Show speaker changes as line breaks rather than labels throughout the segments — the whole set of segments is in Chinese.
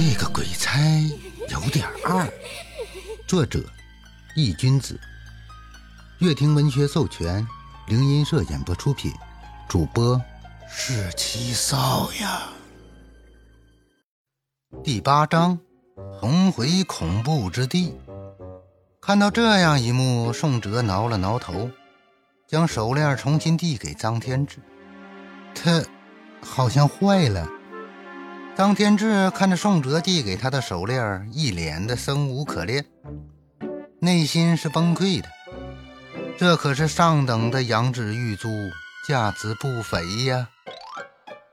这个鬼差有点二。作者：易君子，乐亭文学授权，灵音社演播出品，主播是七少呀。第八章：重回恐怖之地。看到这样一幕，宋哲挠了挠头，将手链重新递给张天志。他好像坏了。张天志看着宋哲递给他的手链，一脸的生无可恋，内心是崩溃的。这可是上等的羊脂玉珠，价值不菲呀！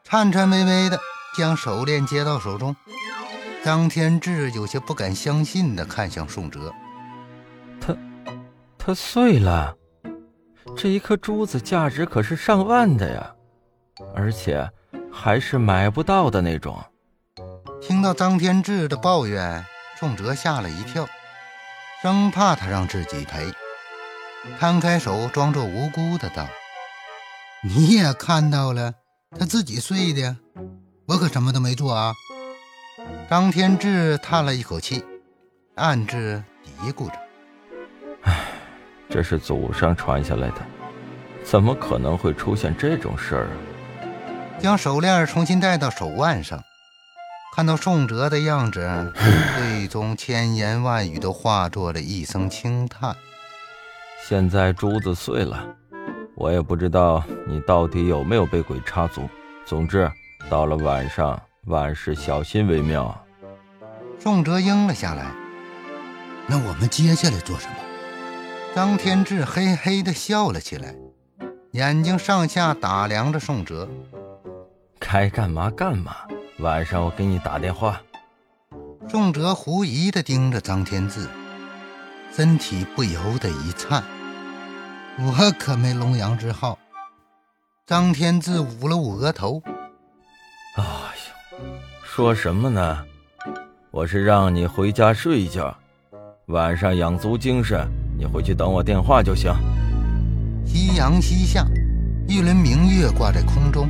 颤颤巍巍的将手链接到手中，张天志有些不敢相信的看向宋哲：“
它，它碎了！这一颗珠子价值可是上万的呀，而且还是买不到的那种。”
听到张天志的抱怨，宋哲吓了一跳，生怕他让自己赔，摊开手，装作无辜的道：“你也看到了，他自己睡的，我可什么都没做啊。”张天志叹了一口气，暗自嘀咕着：“
唉，这是祖上传下来的，怎么可能会出现这种事儿啊？”
将手链重新戴到手腕上。看到宋哲的样子，最终千言万语都化作了一声轻叹。
现在珠子碎了，我也不知道你到底有没有被鬼插足。总之，到了晚上，万事小心为妙。
宋哲应了下来。那我们接下来做什么？张天志嘿嘿地笑了起来，眼睛上下打量着宋哲。
该干嘛干嘛。晚上我给你打电话。
宋哲狐疑的盯着张天志，身体不由得一颤。我可没龙阳之好。张天志捂了捂额头。
哎呦，说什么呢？我是让你回家睡一觉，晚上养足精神，你回去等我电话就行。
夕阳西下，一轮明月挂在空中。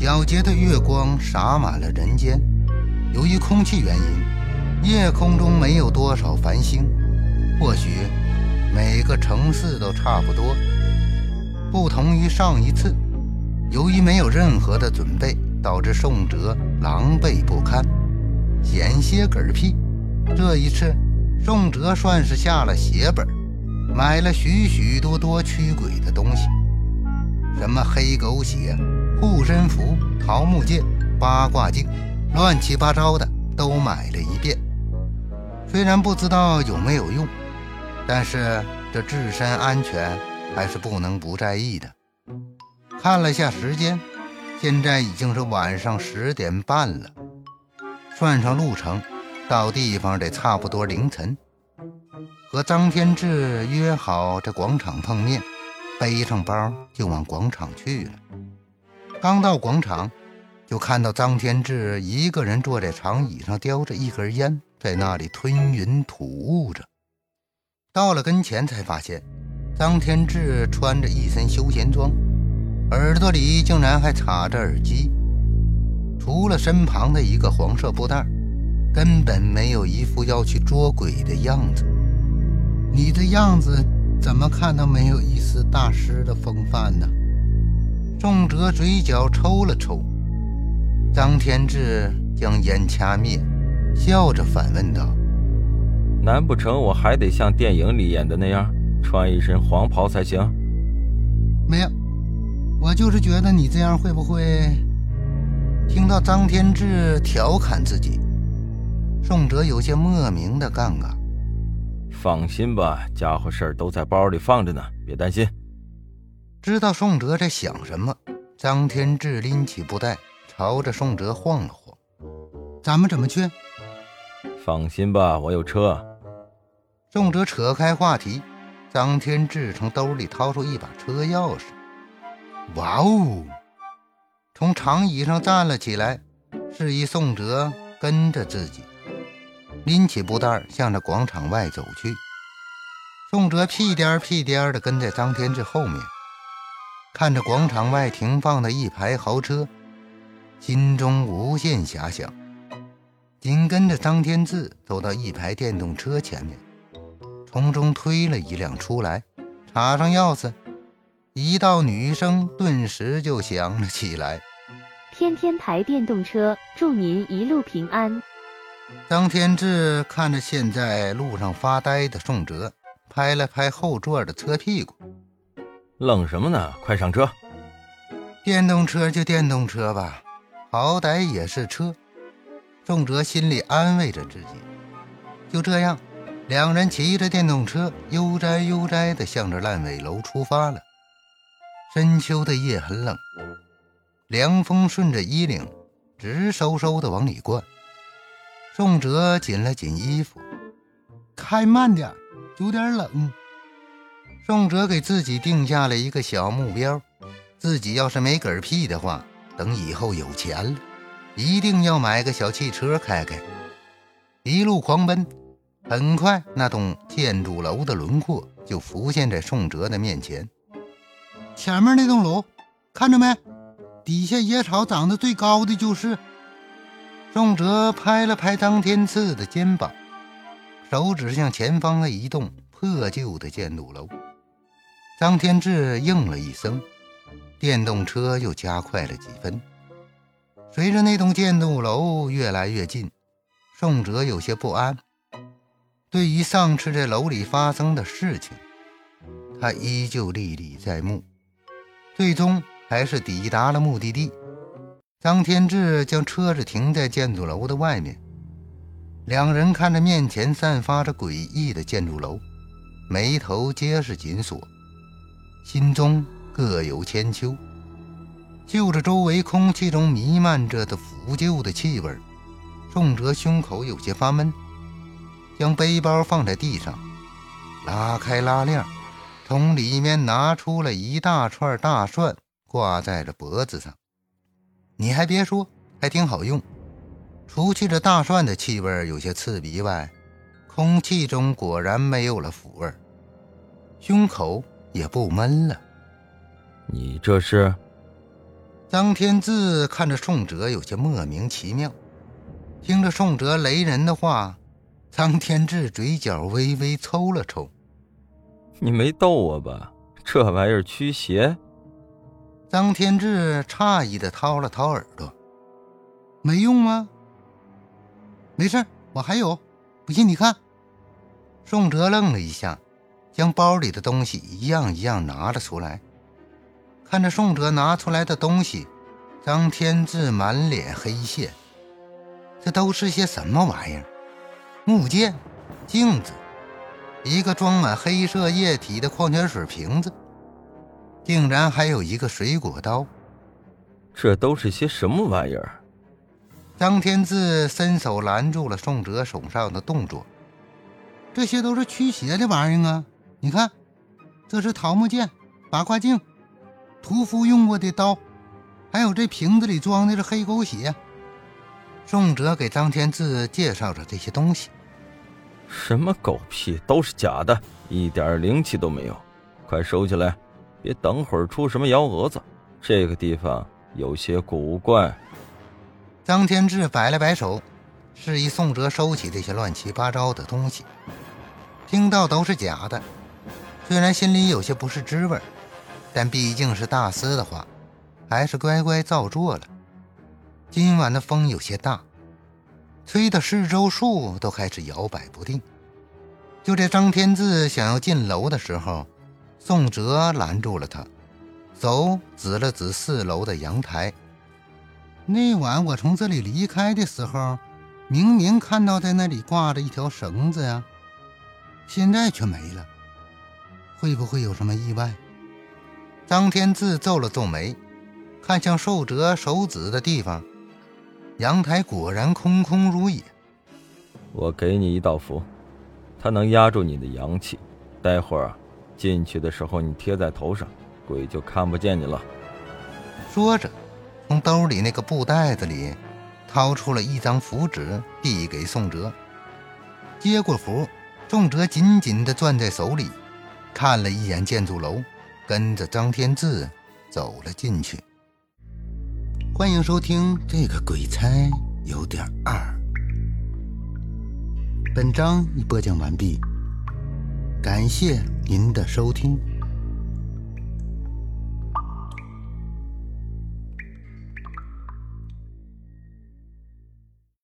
皎洁的月光洒满了人间。由于空气原因，夜空中没有多少繁星。或许每个城市都差不多。不同于上一次，由于没有任何的准备，导致宋哲狼狈不堪，险些嗝屁。这一次，宋哲算是下了血本，买了许许多多驱鬼的东西，什么黑狗血。护身符、桃木剑、八卦镜，乱七八糟的都买了一遍。虽然不知道有没有用，但是这自身安全还是不能不在意的。看了下时间，现在已经是晚上十点半了，算上路程，到地方得差不多凌晨。和张天志约好在广场碰面，背上包就往广场去了。刚到广场，就看到张天志一个人坐在长椅上，叼着一根烟，在那里吞云吐雾着。到了跟前，才发现张天志穿着一身休闲装，耳朵里竟然还插着耳机，除了身旁的一个黄色布袋，根本没有一副要去捉鬼的样子。你的样子怎么看都没有一丝大师的风范呢？宋哲嘴角抽了抽，张天志将烟掐灭，笑着反问道：“
难不成我还得像电影里演的那样，穿一身黄袍才行？”“
没有，我就是觉得你这样会不会……”听到张天志调侃自己，宋哲有些莫名的尴尬。
“放心吧，家伙事儿都在包里放着呢，别担心。”
知道宋哲在想什么，张天志拎起布袋，朝着宋哲晃了晃：“咱们怎么去？”“
放心吧，我有车。”
宋哲扯开话题，张天志从兜里掏出一把车钥匙。“哇哦！”从长椅上站了起来，示意宋哲跟着自己，拎起布袋向着广场外走去。宋哲屁颠屁颠地跟在张天志后面。看着广场外停放的一排豪车，心中无限遐想。紧跟着张天志走到一排电动车前面，从中推了一辆出来，插上钥匙，一道女声顿时就响了起来：“
天天牌电动车，祝您一路平安。”
张天志看着现在路上发呆的宋哲，拍了拍后座的车屁股：“
愣什么呢？快上车！
电动车就电动车吧，好歹也是车。”宋哲心里安慰着自己。就这样，两人骑着电动车悠哉悠哉地向着烂尾楼出发了。深秋的夜很冷，凉风顺着衣领直嗖嗖地往里灌。宋哲紧了紧衣服，开慢点，有点冷。宋哲给自己定下了一个小目标：自己要是没嗝屁的话，等以后有钱了。一定要买个小汽车开开，一路狂奔。很快，那栋建筑楼的轮廓就浮现在宋哲的面前。前面那栋楼，看着没？底下野草长得最高的就是。宋哲拍了拍张天赐的肩膀，手指向前方的一栋破旧的建筑楼。张天志应了一声，电动车又加快了几分。随着那栋建筑楼越来越近，宋哲有些不安。对于上次在楼里发生的事情，他依旧历历在目。最终还是抵达了目的地。张天志将车子停在建筑楼的外面，两人看着面前散发着诡异的建筑楼，眉头皆是紧锁，心中各有千秋。就着周围空气中弥漫着的腐旧的气味，宋哲胸口有些发闷，将背包放在地上，拉开拉链，从里面拿出了一大串大蒜，挂在了脖子上。你还别说，还挺好用。除去这大蒜的气味有些刺鼻外，空气中果然没有了腐味，胸口也不闷了。
你这是？
张天志看着宋哲，有些莫名其妙。听着宋哲雷人的话，张天志嘴角微微抽了抽。
你没逗我吧？这玩意儿驱邪？
张天志诧异的掏了掏耳朵，没用吗？没事，我还有。不信你看。宋哲愣了一下，将包里的东西一样一样拿了出来。看着宋哲拿出来的东西，张天志满脸黑线。这都是些什么玩意儿？木剑、镜子，一个装满黑色液体的矿泉水瓶子，竟然还有一个水果刀。
这都是些什么玩意儿？
张天志伸手拦住了宋哲手上的动作。这些都是驱邪的玩意儿啊！你看，这是桃木剑、八卦镜。屠夫用过的刀，还有这瓶子里装的是黑狗血。宋哲给张天志介绍着这些东西。
什么狗屁，都是假的，一点灵气都没有。快收起来，别等会儿出什么幺蛾子。这个地方有些古怪。
张天志摆了摆手，示意宋哲收起这些乱七八糟的东西。听到都是假的，虽然心里有些不是滋味。但毕竟是大师的话，还是乖乖照做了。今晚的风有些大，吹得四周树都开始摇摆不定。就在张天志想要进楼的时候，宋哲拦住了他，手指了指四楼的阳台。那晚我从这里离开的时候，明明看到在那里挂着一条绳子呀，现在却没了。会不会有什么意外？张天志皱了皱眉，看向寿哲手指的地方，阳台果然空空如也。
我给你一道符，它能压住你的阳气，待会儿进去的时候你贴在头上，鬼就看不见你了。
说着，从兜里那个布袋子里掏出了一张符纸，递给宋哲。接过符，宋哲紧紧地攥在手里，看了一眼建筑楼跟着张天志走了进去。欢迎收听这个鬼差有点二。本章已播讲完毕感谢您的收听。